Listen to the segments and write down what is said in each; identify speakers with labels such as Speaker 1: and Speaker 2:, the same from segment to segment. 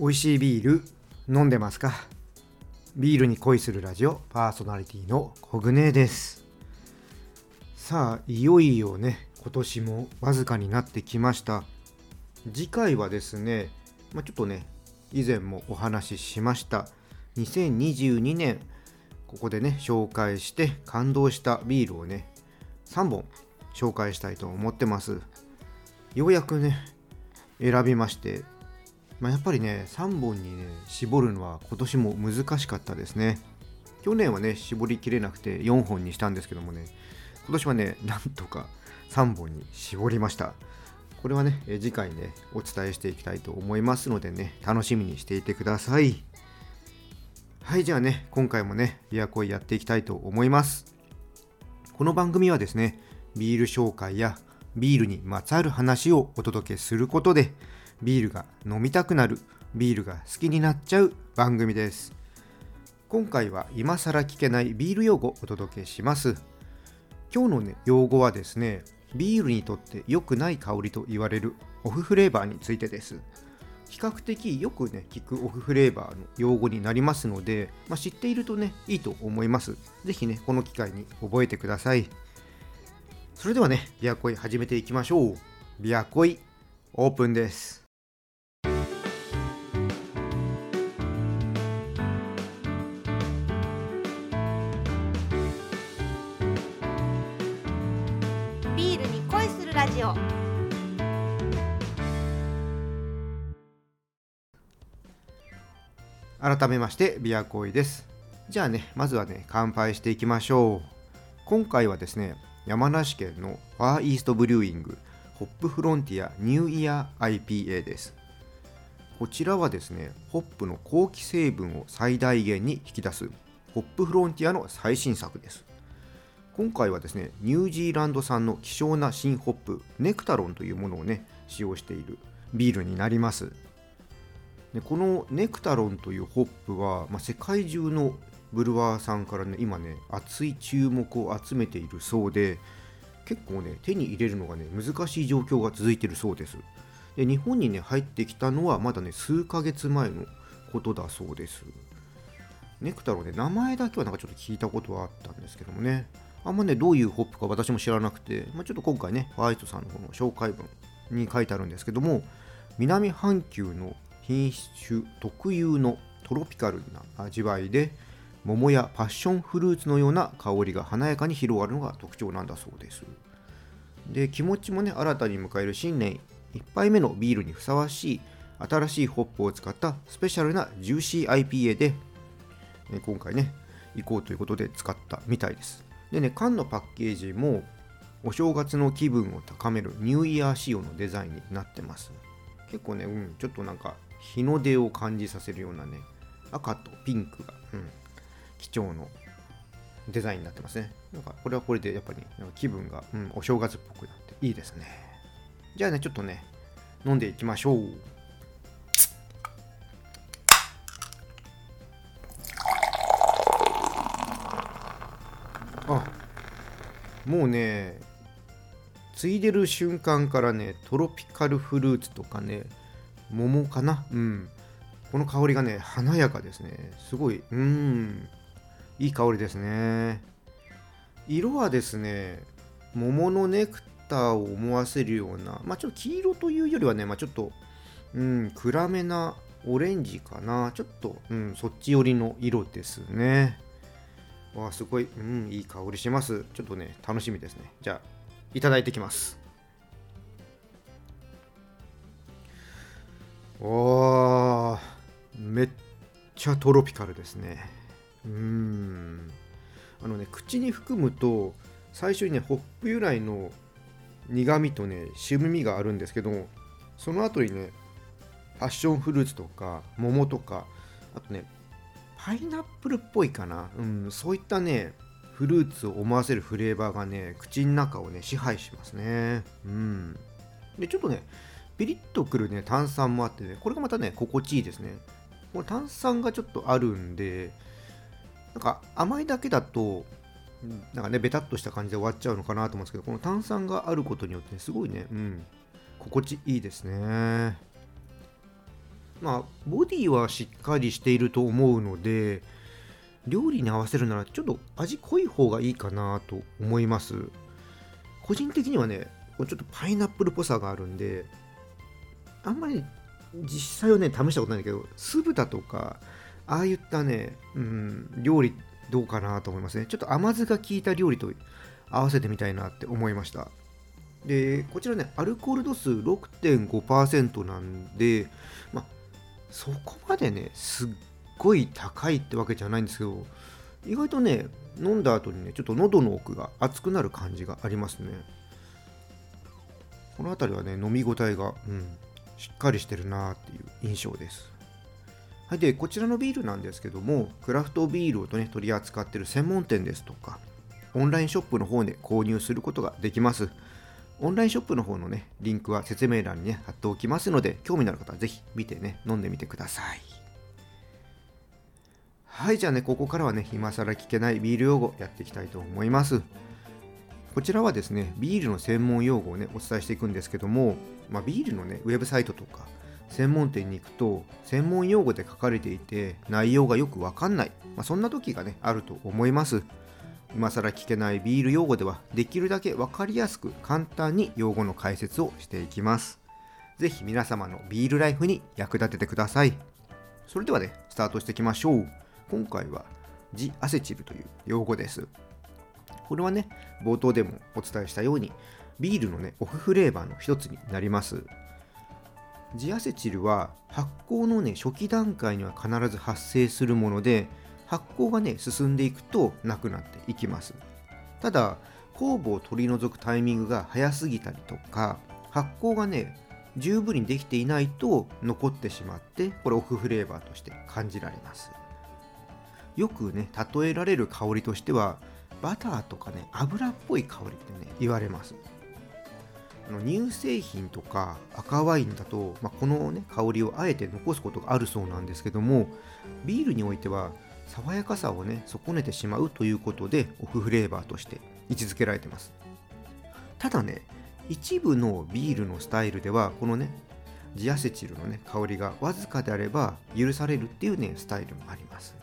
Speaker 1: 美味しいビール飲んでますか？ビールに恋するラジオパーソナリティのコグネです。さあいよいよね今年もわずかになってきました。次回はですね、まあ、ちょっとね以前もお話ししました。2022年ここでね紹介して感動したビールをね3本紹介したいと思ってます。ようやくね選びましてまあ、やっぱりね3本にね絞るのは今年も難しかったですね。去年はね絞りきれなくて4本にしたんですけどもね今年はねなんとか3本に絞りました。これはね次回ねお伝えしていきたいと思いますのでね楽しみにしていてください。はいじゃあね今回もねビアコイやっていきたいと思います。この番組はですねビール紹介やビールにまつわる話をお届けすることでビールが飲みたくなるビールが好きになっちゃう番組です。今回は今更聞けないビール用語をお届けします。今日の、ね、用語はですねビールにとって良くない香りと言われるオフフレーバーについてです。比較的よくね聞くオフフレーバーの用語になりますので、まあ、知っているとねいいと思います。是非ねこの機会に覚えてください。それではねビアコイ始めていきましょう。ビアコイオープンです。改めましてビアコイです。じゃあねまずはね乾杯していきましょう。今回はですね山梨県のファーイーストブリューイングホップフロンティアニューイヤー IPA です。こちらはですねホップの香気成分を最大限に引き出すホップフロンティアの最新作です。今回はですねニュージーランド産の希少な新ホップネクタロンというものをね使用しているビールになります。でこのネクタロンというホップは、まあ、世界中のブルワーさんからね今ね熱い注目を集めているそうで結構ね手に入れるのがね難しい状況が続いているそうです。で日本にね入ってきたのはまだね数ヶ月前のことだそうです。ネクタロンね名前だけはなんかちょっと聞いたことはあったんですけどもね。あんまね、どういうホップか私も知らなくて、まあ、ちょっと今回ね、ホワイトさんの方の紹介文に書いてあるんですけども、南半球の品種特有のトロピカルな味わいで、桃やパッションフルーツのような香りが華やかに広がるのが特徴なんだそうです。で、気持ちもね、新たに迎える新年1杯目のビールにふさわしい新しいホップを使ったスペシャルなジューシー IPA で、今回ね、行こうということで使ったみたいです。でね、缶のパッケージもお正月の気分を高めるニューイヤー仕様のデザインになってます。結構ね、うん、ちょっとなんか日の出を感じさせるようなね、赤とピンクが、うん、貴重のデザインになってますね。なんかこれはこれでやっぱり気分が、うん、お正月っぽくなっていいですね。じゃあね、ちょっとね、飲んでいきましょう。あもうねついでる瞬間からねトロピカルフルーツとかね桃かな？うん。この香りがね華やかですね。すごいうん。いい香りですね。色はですね桃のネクターを思わせるようなまあちょっと黄色というよりはねまあちょっとうん暗めなオレンジかな。ちょっと、うん、そっち寄りの色ですね。わあすごい、うん、いい香りします。ちょっとね、楽しみですね。じゃあ、いただいてきます。おー、めっちゃトロピカルですね。うん。あのね、口に含むと、最初にね、ホップ由来の苦味とね、渋みがあるんですけど、その後にね、パッションフルーツとか、桃とか、あとね、パイナップルっぽいかな、うん、そういったねフルーツを思わせるフレーバーがね口の中をね支配しますねうんでちょっとねピリッとくるね炭酸もあってねこれがまたね心地いいですね。これ炭酸がちょっとあるんでなんか甘いだけだとなんかねベタっとした感じで終わっちゃうのかなと思うんですけどこの炭酸があることによって、ね、すごいねうん心地いいですね。まあボディはしっかりしていると思うので料理に合わせるならちょっと味濃い方がいいかなと思います。個人的にはねちょっとパイナップルっぽさがあるんであんまり実際はね試したことないんだけど酢豚とかああいったね、うん、料理どうかなと思いますね。ちょっと甘酢が効いた料理と合わせてみたいなって思いました。でこちらねアルコール度数6.5%なんでまあそこまでねすっごい高いってわけじゃないんですけど意外とね飲んだ後にねちょっと喉の奥が熱くなる感じがありますね。この辺りはね飲み応えが、うん、しっかりしてるなっていう印象です。はい、でこちらのビールなんですけどもクラフトビールを、ね、取り扱っている専門店ですとかオンラインショップの方で購入することができます。オンラインショップの方のねリンクは説明欄にね貼っておきますので興味のある方はぜひ見てね飲んでみてください。はいじゃあねここからはね今更聞けないビール用語やっていきたいと思います。こちらはですねビールの専門用語をねお伝えしていくんですけども、まあ、ビールのねウェブサイトとか専門店に行くと専門用語で書かれていて内容がよくわかんない、まあ、そんな時がねあると思います。今更聞けないビール用語ではできるだけ分かりやすく簡単に用語の解説をしていきます。是非皆様のビールライフに役立ててください。それではねスタートしていきましょう。今回はジアセチルという用語です。これはね冒頭でもお伝えしたようにビールのねオフフレーバーの一つになります。ジアセチルは発酵のね初期段階には必ず発生するもので発酵がね進んでいくとなくなっていきます。ただ酵母を取り除くタイミングが早すぎたりとか発酵がね十分にできていないと残ってしまってこれオフフレーバーとして感じられます。よくね例えられる香りとしてはバターとかね油っぽい香りってね言われます。乳製品とか赤ワインだと、まあ、この、ね、香りをあえて残すことがあるそうなんですけどもビールにおいては爽やかさをね損ねてしまうということでオフフレーバーとして位置づけられてます。ただね一部のビールのスタイルではこのねジアセチルのね香りがわずかであれば許されるっていうねスタイルもあります。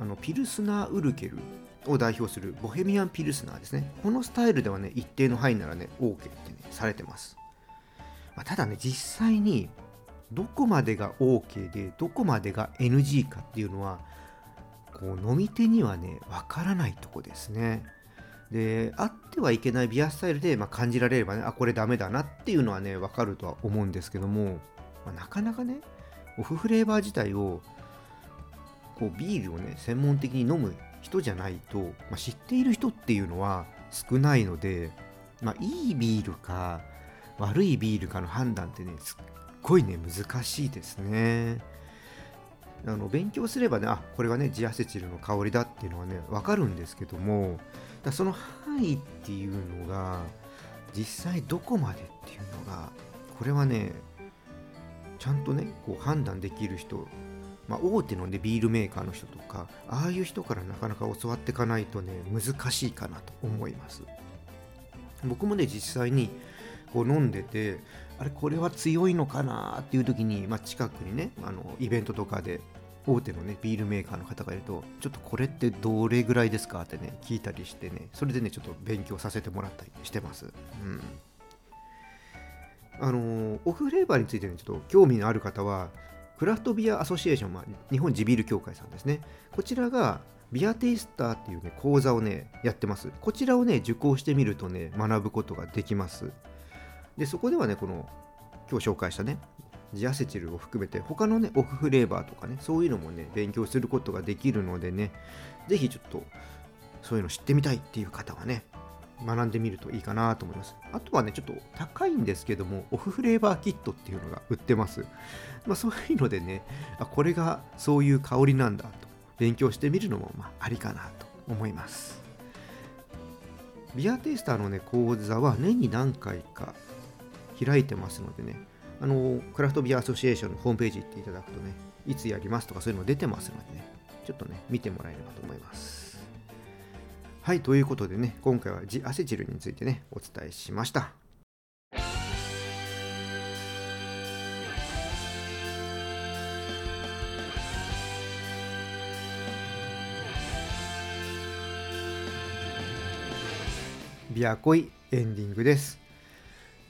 Speaker 1: あのピルスナーウルケルを代表するボヘミアンピルスナーですね。このスタイルではね、一定の範囲ならね、OK って、ね、されてます。まあ、ただね、実際にどこまでが OK で、どこまでが NG かっていうのは、こう飲み手にはね、わからないとこですね。で、あってはいけないビアスタイルで、まあ、感じられればね、あ、これダメだなっていうのはね、わかるとは思うんですけども、まあ、なかなかね、オフフレーバー自体をこうビールをね専門的に飲む人じゃないと、まあ、知っている人っていうのは少ないので、まあ、いいビールか悪いビールかの判断ってねすっごいね難しいですね。あの勉強すればねあこれはねジアセチルの香りだっていうのはね分かるんですけどもだその範囲っていうのが実際どこまでっていうのがこれはねちゃんとねこう判断できる人まあ、大手の、ね、ビールメーカーの人とかああいう人からなかなか教わっていかないとね難しいかなと思います。僕もね実際にこう飲んでてあれこれは強いのかなっていう時に、まあ、近くにねあのイベントとかで大手のねビールメーカーの方がいるとちょっとこれってどれぐらいですかってね聞いたりしてねそれでねちょっと勉強させてもらったりしてます。うん。あのオフフレーバーについてねちょっと興味のある方はクラフトビアアソシエーション、まあ、日本地ビール協会さんですね。こちらがビアテイスターっていうね、講座をね、やってます。こちらをね、受講してみるとね、学ぶことができます。で、そこではね、この、今日紹介したね、ジアセチルを含めて、他のね、オフフレーバーとかね、そういうのもね、勉強することができるのでね、ぜひちょっと、そういうの知ってみたいっていう方はね、学んでみるといいかなと思います。あとはね、ちょっと高いんですけども、オフフレーバーキットっていうのが売ってます。まあ、そういうのでね、あこれがそういう香りなんだと勉強してみるのもまあありかなと思います。ビアテイスターのね、講座は年に何回か開いてますのでね、あの、クラフトビアアソシエーションのホームページ行っていただくとね、いつやりますとかそういうの出てますのでね、ちょっとね、見てもらえればと思います。はい、ということでね、今回はジアセチルについてね、お伝えしました。ビアコイエンディングです。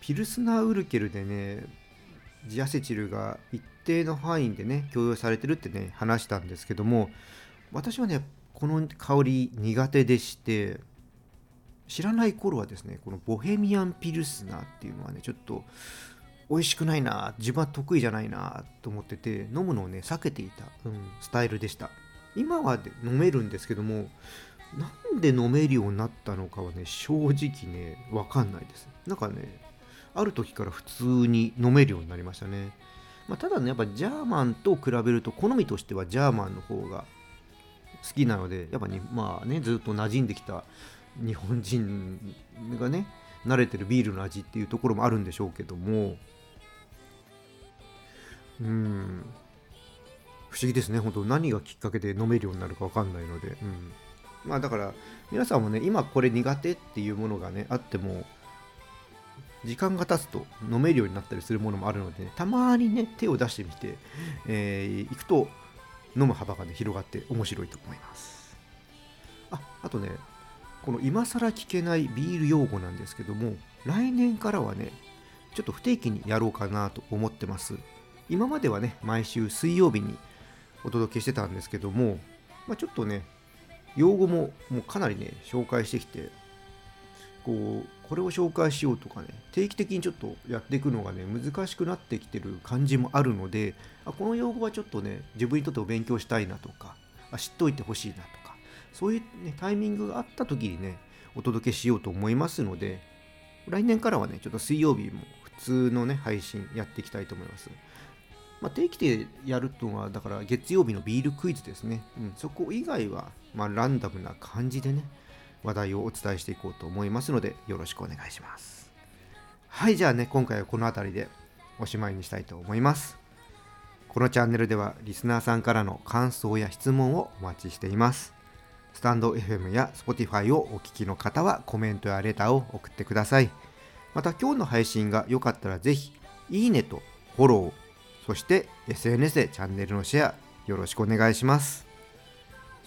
Speaker 1: ピルスナーウルケルでね、ジアセチルが一定の範囲でね、共用されてるってね、話したんですけども、私はね、この香り苦手でして知らない頃はですねこのボヘミアンピルスナーっていうのはねちょっと美味しくないな自分は得意じゃないなと思ってて飲むのをね避けていた、うん、スタイルでした。今は飲めるんですけどもなんで飲めるようになったのかはね正直ねわかんないです。なんかねある時から普通に飲めるようになりましたね、まあ、ただねやっぱジャーマンと比べると好みとしてはジャーマンの方が好きなのでやっぱねまあねずっと馴染んできた日本人がね慣れてるビールの味っていうところもあるんでしょうけどもうん。不思議ですね。本当何がきっかけで飲めるようになるか分かんないので、うん、まあだから皆さんもね今これ苦手っていうものがねあっても時間が経つと飲めるようになったりするものもあるので、ね、たまにね手を出してみて、えー、いくと飲む幅がね広がって面白いと思います。ああとねこの今更聞けないビール用語なんですけども来年からはねちょっと不定期にやろうかなと思ってます。今まではね毎週水曜日にお届けしてたんですけども、まあ、ちょっとね用語ももうかなりね紹介してきてこうこれを紹介しようとかね定期的にちょっとやっていくのがね難しくなってきてる感じもあるのであこの用語はちょっとね自分にとってお勉強したいなとかあ知っておいてほしいなとかそういう、ね、タイミングがあった時にねお届けしようと思いますので来年からはねちょっと水曜日も普通のね配信やっていきたいと思います。まあ、定期でやるというのは、だから月曜日のビールクイズですね。うん、そこ以外は、まあ、ランダムな感じでね、話題をお伝えしていこうと思いますので、よろしくお願いします。はい、じゃあね、今回はこの辺りでおしまいにしたいと思います。このチャンネルでは、リスナーさんからの感想や質問をお待ちしています。スタンド FM や Spotify をお聞きの方はコメントやレターを送ってください。また今日の配信が良かったらぜひ、いいねとフォロー、そして SNS でチャンネルのシェアよろしくお願いします。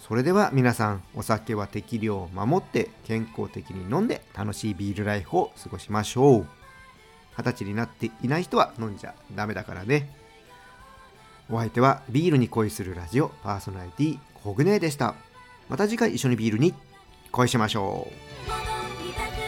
Speaker 1: それでは皆さんお酒は適量を守って健康的に飲んで楽しいビールライフを過ごしましょう。二十歳になっていない人は飲んじゃダメだからね。お相手はビールに恋するラジオパーソナリティコグネでした。また次回一緒にビールに恋しましょう。